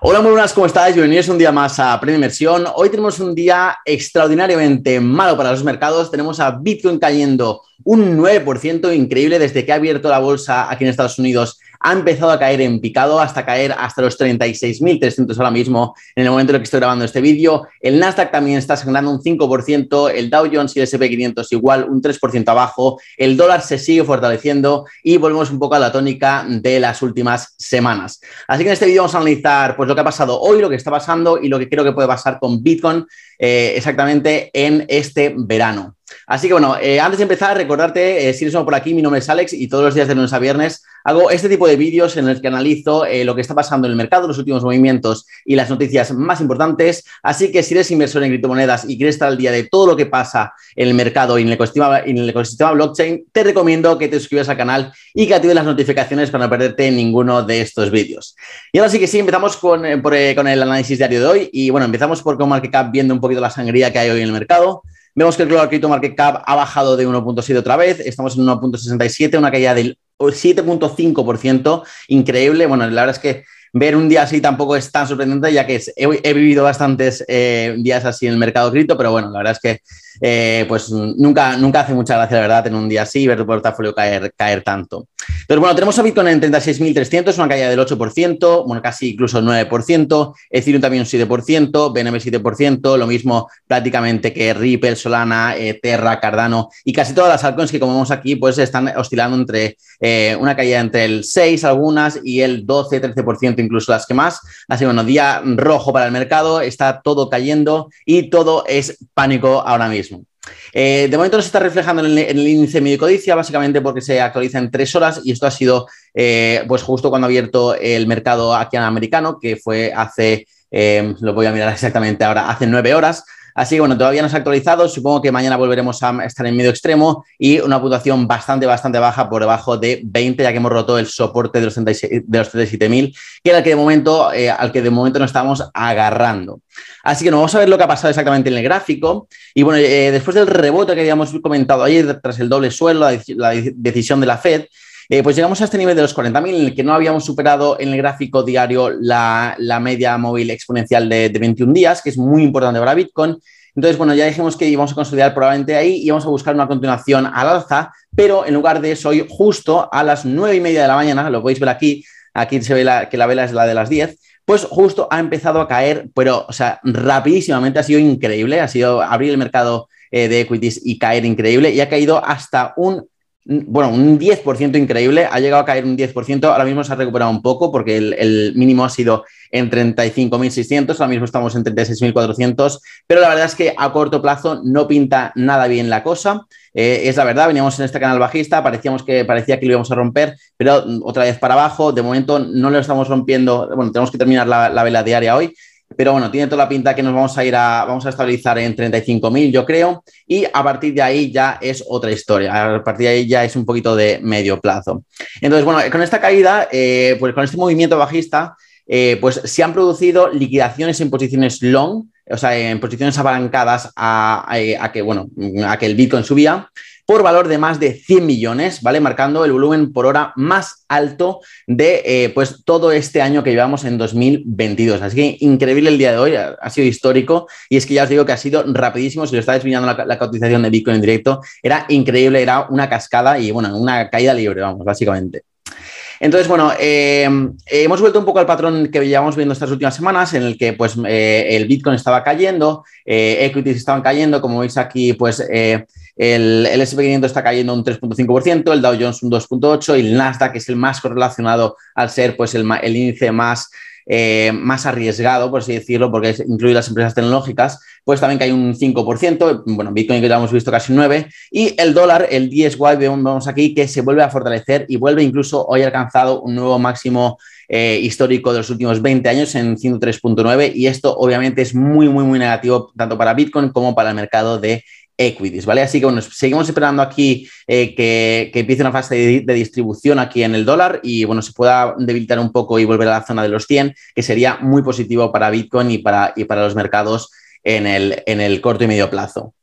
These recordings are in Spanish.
Hola, muy buenas, ¿cómo estáis? Bienvenidos un día más a Premio Inversión. Hoy tenemos un día extraordinariamente malo para los mercados. Tenemos a Bitcoin cayendo un 9% increíble desde que ha abierto la bolsa aquí en Estados Unidos ha empezado a caer en picado hasta caer hasta los 36.300 ahora mismo en el momento en el que estoy grabando este vídeo. El Nasdaq también está sangrando un 5%, el Dow Jones y el SP500 igual un 3% abajo, el dólar se sigue fortaleciendo y volvemos un poco a la tónica de las últimas semanas. Así que en este vídeo vamos a analizar pues, lo que ha pasado hoy, lo que está pasando y lo que creo que puede pasar con Bitcoin eh, exactamente en este verano. Así que bueno, eh, antes de empezar, recordarte, eh, si eres nuevo por aquí, mi nombre es Alex y todos los días de lunes a viernes hago este tipo de vídeos en los que analizo eh, lo que está pasando en el mercado, los últimos movimientos y las noticias más importantes. Así que si eres inversor en criptomonedas y quieres estar al día de todo lo que pasa en el mercado y en el ecosistema, en blockchain, te recomiendo que te suscribas al canal y que actives las notificaciones para no perderte ninguno de estos vídeos. Y ahora sí que sí, empezamos con, con el análisis diario de hoy y bueno, empezamos por Market Cap viendo un poquito la sangría que hay hoy en el mercado. Vemos que el Global Crypto Market Cap ha bajado de 1.7 otra vez, estamos en 1.67, una caída del 7.5%, increíble. Bueno, la verdad es que ver un día así tampoco es tan sorprendente, ya que he, vivido bastantes eh, días así en el mercado cripto, pero bueno, la verdad es que eh, pues nunca, nunca hace mucha gracia, la verdad, en un día así ver tu portafolio caer, caer tanto. Pero bueno, tenemos a Bitcoin en 36.300, una caída del 8%, bueno, casi incluso el 9%, Ethereum también un 7%, BNB 7%, lo mismo prácticamente que Ripple, Solana, eh, Terra, Cardano y casi todas las altcoins que como vemos aquí, pues están oscilando entre una caída entre el 6 algunas y el 12, 13% incluso las que más. Así bueno, día rojo para el mercado, está todo cayendo y todo es pánico ahora mismo. Eh, de momento no se está reflejando en el, índice medio codicia, básicamente porque se actualiza en tres horas y esto ha sido eh, pues justo cuando ha abierto el mercado aquí en americano, que fue hace, eh, lo voy a mirar exactamente ahora, hace nueve horas. Así que bueno, todavía no se ha actualizado. Supongo que mañana volveremos a estar en medio extremo y una puntuación bastante, bastante baja por debajo de 20, ya que hemos roto el soporte de los, 37.000, que era el que de momento, eh, al que de momento nos estamos agarrando. Así que no, vamos a ver lo que ha pasado exactamente en el gráfico. Y bueno, eh, después del rebote que habíamos comentado ayer, tras el doble suelo, la decisión de la Fed, eh, pues llegamos a este nivel de los 40.000 en el que no habíamos superado en el gráfico diario la, media móvil exponencial de, 21 días, que es muy importante para Bitcoin. Entonces, bueno, ya dijimos que íbamos a consolidar probablemente ahí y vamos a buscar una continuación al alza, pero en lugar de eso, hoy justo a las 9 y media de la mañana, lo podéis ver aquí, aquí se ve que la vela es la de las 10, pues justo ha empezado a caer, pero, o sea, rapidísimamente, ha sido increíble, ha sido abrir el mercado eh, de equities y caer increíble y ha caído hasta un bueno, un 10% increíble, ha llegado a caer un 10%, ahora mismo se ha recuperado un poco porque el, mínimo ha sido en 35.600, ahora mismo estamos en 36.400, pero la verdad es que a corto plazo no pinta nada bien la cosa, eh, es la verdad, veníamos en este canal bajista, parecíamos que parecía que lo íbamos a romper, pero otra vez para abajo, de momento no lo estamos rompiendo, bueno, tenemos que terminar la, la vela diaria hoy, pero bueno, tiene toda la pinta que nos vamos a ir a, vamos a estabilizar en 35.000, yo creo, y a partir de ahí ya es otra historia, a partir de ahí ya es un poquito de medio plazo. Entonces, bueno, con esta caída, eh, pues con este movimiento bajista, eh, pues se han producido liquidaciones en posiciones long, o sea, en posiciones apalancadas a, a, que, bueno, a que el Bitcoin subía por valor de más de 100 millones, ¿vale? Marcando el volumen por hora más alto de eh, pues todo este año que llevamos en 2022. Así que increíble el día de hoy, ha, sido histórico y es que ya os digo que ha sido rapidísimo, si lo estáis mirando la, la cotización de Bitcoin en directo, era increíble, era una cascada y bueno, una caída libre, vamos, básicamente. Entonces, bueno, eh, hemos vuelto un poco al patrón que llevamos viendo estas últimas semanas, en el que pues eh, el Bitcoin estaba cayendo, equities estaban cayendo, como veis aquí, pues el, el SP500 está cayendo un 3.5%, el Dow Jones un 2.8% y el Nasdaq, que es el más correlacionado al ser pues, el, índice más, eh, más arriesgado, por así decirlo, porque incluye las empresas tecnológicas, pues también cae un 5%, bueno, Bitcoin que ya hemos visto casi un 9%, y el dólar, el DSY, vemos aquí que se vuelve a fortalecer y vuelve incluso hoy alcanzado un nuevo máximo eh, histórico de los últimos 20 años en 103.9 y esto obviamente es muy, muy, muy negativo tanto para Bitcoin como para el mercado de equities, ¿vale? Así que bueno, seguimos esperando aquí eh, que, empiece una fase de, distribución aquí en el dólar y bueno, se pueda debilitar un poco y volver a la zona de los 100, que sería muy positivo para Bitcoin y para, y para los mercados en el, en el corto y medio plazo.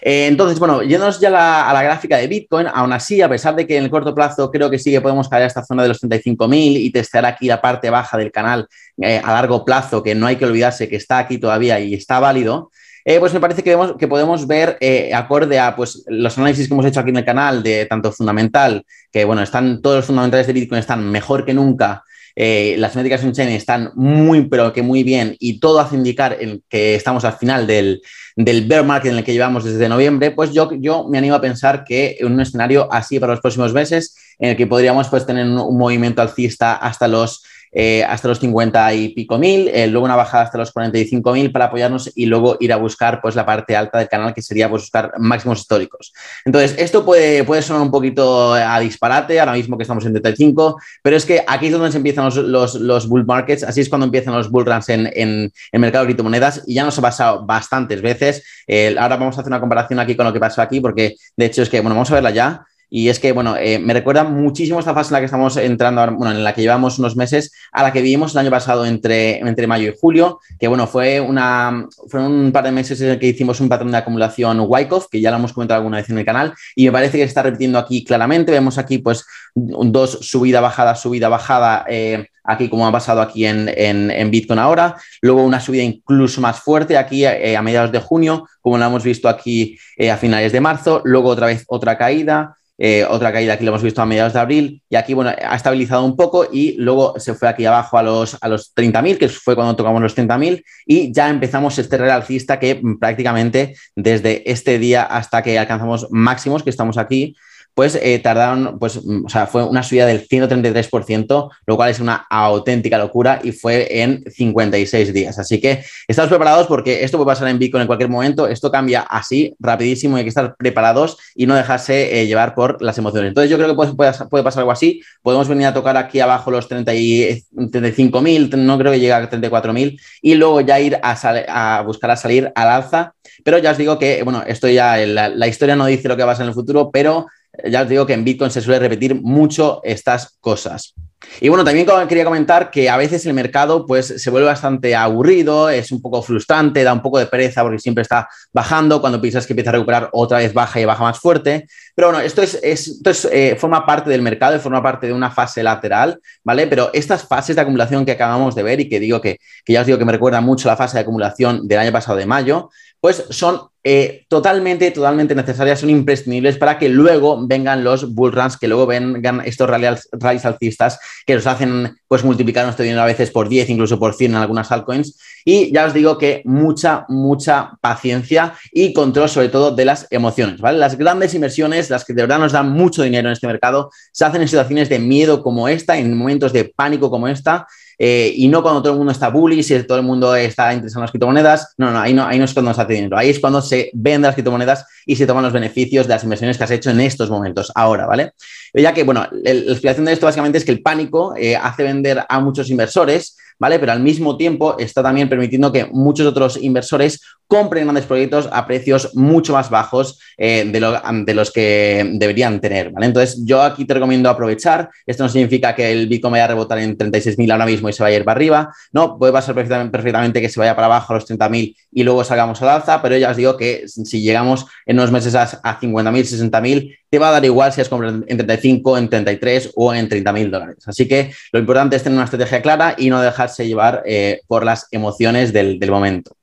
Eh, entonces, bueno, yéndonos ya a la gráfica de Bitcoin, aún así, a pesar de que en el corto plazo creo que sí que podemos caer a esta zona de los 35.000 y testear aquí la parte baja del canal eh, a largo plazo, que no hay que olvidarse que está aquí todavía y está válido, eh, pues me parece que, que podemos ver, acorde a pues, los análisis que hemos hecho aquí en el canal, de tanto fundamental, que bueno, están todos los fundamentales de Bitcoin están mejor que nunca, las métricas en chain están muy, pero que muy bien y todo hace indicar que estamos al final del, del bear market en el que llevamos desde noviembre, pues yo, yo me animo a pensar que en un escenario así para los próximos meses, en el que podríamos pues, tener un movimiento alcista hasta los eh, hasta los 50 y pico mil, eh, luego una bajada hasta los 45 mil para apoyarnos y luego ir a buscar pues, la parte alta del canal, que sería pues, buscar máximos históricos. Entonces, esto puede, puede sonar un poquito a disparate, ahora mismo que estamos en 35, pero es que aquí es donde se empiezan los, los, bull markets, así es cuando empiezan los bull runs en, en, el mercado de criptomonedas y ya nos ha pasado bastantes veces. Eh, ahora vamos a hacer una comparación aquí con lo que pasó aquí, porque de hecho es que, bueno, vamos a verla ya. Y es que, bueno, eh, me recuerda muchísimo esta fase en la que estamos entrando, ahora, bueno, en la que llevamos unos meses, a la que vivimos el año pasado entre, entre mayo y julio, que, bueno, fue una, fueron un par de meses en el que hicimos un patrón de acumulación Wyckoff, que ya lo hemos comentado alguna vez en el canal, y me parece que se está repitiendo aquí claramente. Vemos aquí, pues, dos subida, bajada, subida, bajada. Eh, aquí como ha pasado aquí en, en, Bitcoin ahora, luego una subida incluso más fuerte aquí eh, a mediados de junio, como lo hemos visto aquí a finales de marzo, luego otra vez otra caída, eh, otra caída aquí lo hemos visto a mediados de abril y aquí, bueno, ha estabilizado un poco y luego se fue aquí abajo a los, a los 30.000, que fue cuando tocamos los 30.000 y ya empezamos este real alcista que prácticamente desde este día hasta que alcanzamos máximos, que estamos aquí, pues eh, tardaron, pues, mm, o sea, fue una subida del 133%, lo cual es una auténtica locura y fue en 56 días. Así que estamos preparados porque esto puede pasar en Bitcoin en cualquier momento, esto cambia así, rapidísimo, y hay que estar preparados y no dejarse eh, llevar por las emociones. Entonces yo creo que puede, puede, pasar algo así, podemos venir a tocar aquí abajo los 35.000, no creo que llegue a 34.000 y luego ya ir a, a, buscar a salir al alza, pero ya os digo que, bueno, esto ya, la, la historia no dice lo que va a pasar en el futuro, pero ya os digo que en Bitcoin se suele repetir mucho estas cosas. Y bueno, también quería comentar que a veces el mercado pues se vuelve bastante aburrido, es un poco frustrante, da un poco de pereza porque siempre está bajando, cuando piensas que empieza a recuperar otra vez baja y baja más fuerte. Pero bueno, esto, es, esto eh, forma parte del mercado forma parte de una fase lateral, ¿vale? Pero estas fases de acumulación que acabamos de ver y que digo que, que ya os digo que me recuerda mucho la fase de acumulación del año pasado de mayo, pues son eh, totalmente, totalmente necesarias, son imprescindibles para que luego vengan los bull runs, que luego vengan estos rallies alcistas que nos hacen pues multiplicar nuestro dinero a veces por 10, incluso por 100 en algunas altcoins. Y ya os digo que mucha, mucha paciencia y control sobre todo de las emociones. Las grandes inversiones, las que de verdad nos dan mucho dinero en este mercado, se hacen en situaciones de miedo como esta, en momentos de pánico como esta, eh, y no cuando todo el mundo está bullish y todo el mundo está interesado en las criptomonedas. No, no, ahí no, ahí no es cuando se hace dinero. Ahí es cuando se venden las criptomonedas y se toman los beneficios de las inversiones que has hecho en estos momentos, ahora, ¿vale? Ya que, bueno, la explicación de esto básicamente es que el pánico eh, hace vender a muchos inversores ¿vale? Pero al mismo tiempo está también permitiendo que muchos otros inversores compren grandes proyectos a precios mucho más bajos eh, de, los que deberían tener, ¿vale? Entonces, yo aquí te recomiendo aprovechar. Esto no significa que el Bitcoin vaya a rebotar en 36.000 ahora mismo y se vaya a ir para arriba. No, puede pasar perfectamente, que se vaya para abajo a los 30.000 y luego salgamos al alza, pero ya os digo que si llegamos unos meses a, a 50.000, 60.000, te va a dar igual si has comprado en 35, en 33 o en 30 mil dólares. Así que lo importante es tener una estrategia clara y no dejarse llevar eh, por las emociones del, del momento.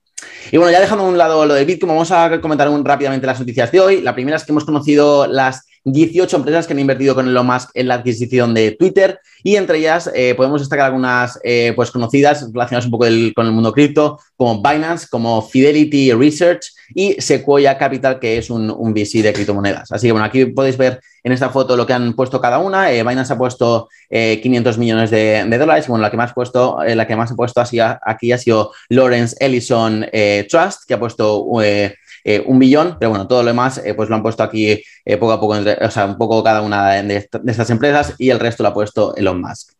Y bueno, ya dejando a un lado lo de Bitcoin, vamos a comentar un, rápidamente las noticias de hoy. La primera es que hemos conocido las 18 empresas que han invertido con Elon Musk en la adquisición de Twitter y entre ellas eh, podemos destacar algunas eh, pues conocidas relacionadas un poco con el mundo cripto, como Binance, como Fidelity Research y Sequoia Capital, que es un, VC de criptomonedas. Así que bueno, aquí podéis ver en esta foto lo que han puesto cada una. Eh, Binance ha puesto 500 millones de, dólares. Bueno, la que más, puesto, la que más ha puesto así, aquí ha sido Lawrence Ellison Trust, que ha puesto eh, un billón, pero bueno, todo lo demás eh, pues lo han puesto aquí eh, poco a poco, o sea, un poco cada una de, estas empresas y el resto lo ha puesto Elon Musk.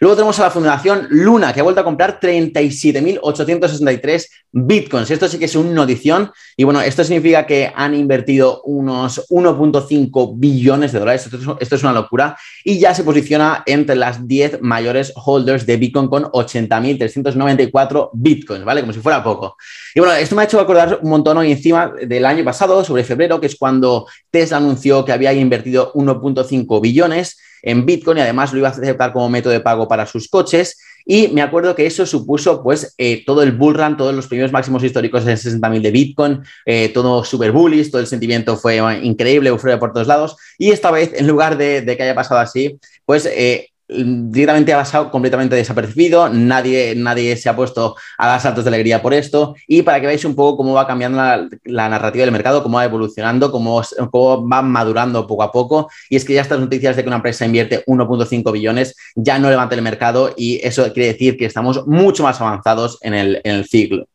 Luego tenemos a la Fundación Luna, que ha vuelto a comprar 37.863 bitcoins. Esto sí que es una notición. Y bueno, esto significa que han invertido unos 1.5 billones de dólares. Esto es, una locura. Y ya se posiciona entre las 10 mayores holders de bitcoin con 80.394 bitcoins, ¿vale? Como si fuera poco. Y bueno, esto me ha hecho acordar un montón hoy encima del año pasado, sobre febrero, que es cuando Tesla anunció que había invertido 1.5 billones en Bitcoin y además lo iba a aceptar como método de pago para sus coches. Y me acuerdo que eso supuso pues eh, todo el bull run, todos los primeros máximos históricos de 60.000 de Bitcoin, eh, todo super bullish, todo el sentimiento fue increíble, euforia por todos lados. Y esta vez, en lugar de, que haya pasado así, pues eh, directamente ha pasado completamente desapercibido, nadie, nadie se ha puesto a dar saltos de alegría por esto y para que veáis un poco cómo va cambiando la, narrativa del mercado, cómo va evolucionando, cómo, cómo, va madurando poco a poco y es que ya estas noticias de que una empresa invierte 1.5 billones ya no levanta el mercado y eso quiere decir que estamos mucho más avanzados en el, en el ciclo.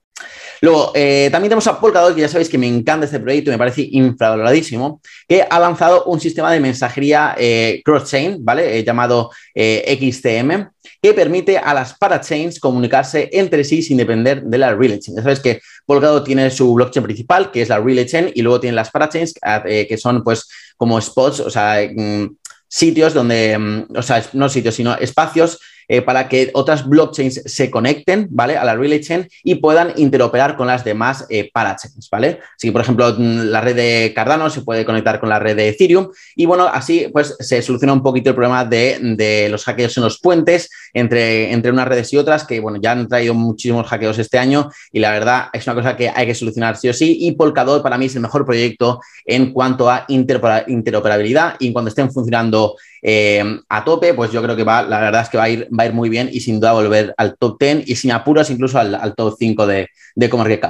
Luego, eh, también tenemos a Polkadot, que ya sabéis que me encanta este proyecto, me parece infravaloradísimo, que ha lanzado un sistema de mensajería eh, cross-chain, ¿vale? Eh, llamado XTM, que permite a las parachains comunicarse entre sí sin depender de la relay chain. Ya sabéis que Polkadot tiene su blockchain principal, que es la relay chain, y luego tiene las parachains, que son pues como spots, o sea, mm, sitios donde, mm, o sea, no sitios, sino espacios eh, para que otras blockchains se conecten, ¿vale? A la Relay Chain y puedan interoperar con las demás eh, parachains, ¿vale? Así que, por ejemplo, mm, la red de Cardano se puede conectar con la red de Ethereum y, bueno, así pues se soluciona un poquito el problema de, los hackeos en los puentes entre, entre unas redes y otras, que, bueno, ya han traído muchísimos hackeos este año y la verdad es una cosa que hay que solucionar sí o sí y Polkadot para mí es el mejor proyecto en cuanto a interoperabilidad y cuando estén funcionando eh, a tope, pues yo creo que va, la verdad es que va a ir, va a ir muy bien y sin duda volver al top 10 y sin apuros incluso al, top 5 de, de Comarket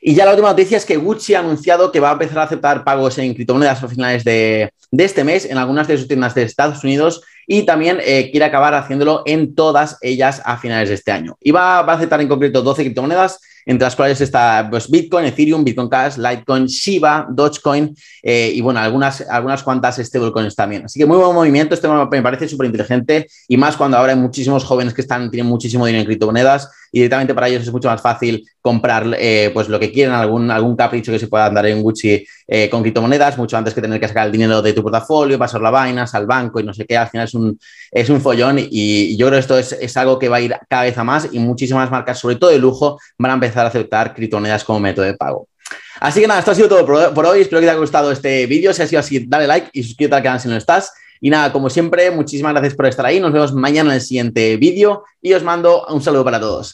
Y ya la última noticia es que Gucci ha anunciado que va a empezar a aceptar pagos en criptomonedas a finales de, este mes en algunas de sus tiendas de Estados Unidos y también eh, quiere acabar haciéndolo en todas ellas a finales de este año. Y va, va a aceptar en concreto 12 criptomonedas entre las cuales está pues, Bitcoin, Ethereum, Bitcoin Cash, Litecoin, Shiba, Dogecoin eh, y bueno, algunas, algunas cuantas stablecoins también. Así que muy buen movimiento, este me parece súper inteligente y más cuando ahora hay muchísimos jóvenes que están, tienen muchísimo dinero en criptomonedas y directamente para ellos es mucho más fácil comprar eh, pues lo que quieran, algún, algún capricho que se pueda dar en Gucci eh, con criptomonedas, mucho antes que tener que sacar el dinero de tu portafolio, pasar la vaina, al banco y no sé qué, al final es un, es un follón y, yo creo que esto es, es, algo que va a ir cada vez a más y muchísimas marcas, sobre todo de lujo, van a empezar a aceptar criptomonedas como método de pago. Así que nada, esto ha sido todo por, hoy. Espero que te haya gustado este vídeo. Si ha sido así, dale like y suscríbete al canal si no estás. Y nada, como siempre, muchísimas gracias por estar ahí. Nos vemos mañana en el siguiente vídeo y os mando un saludo para todos.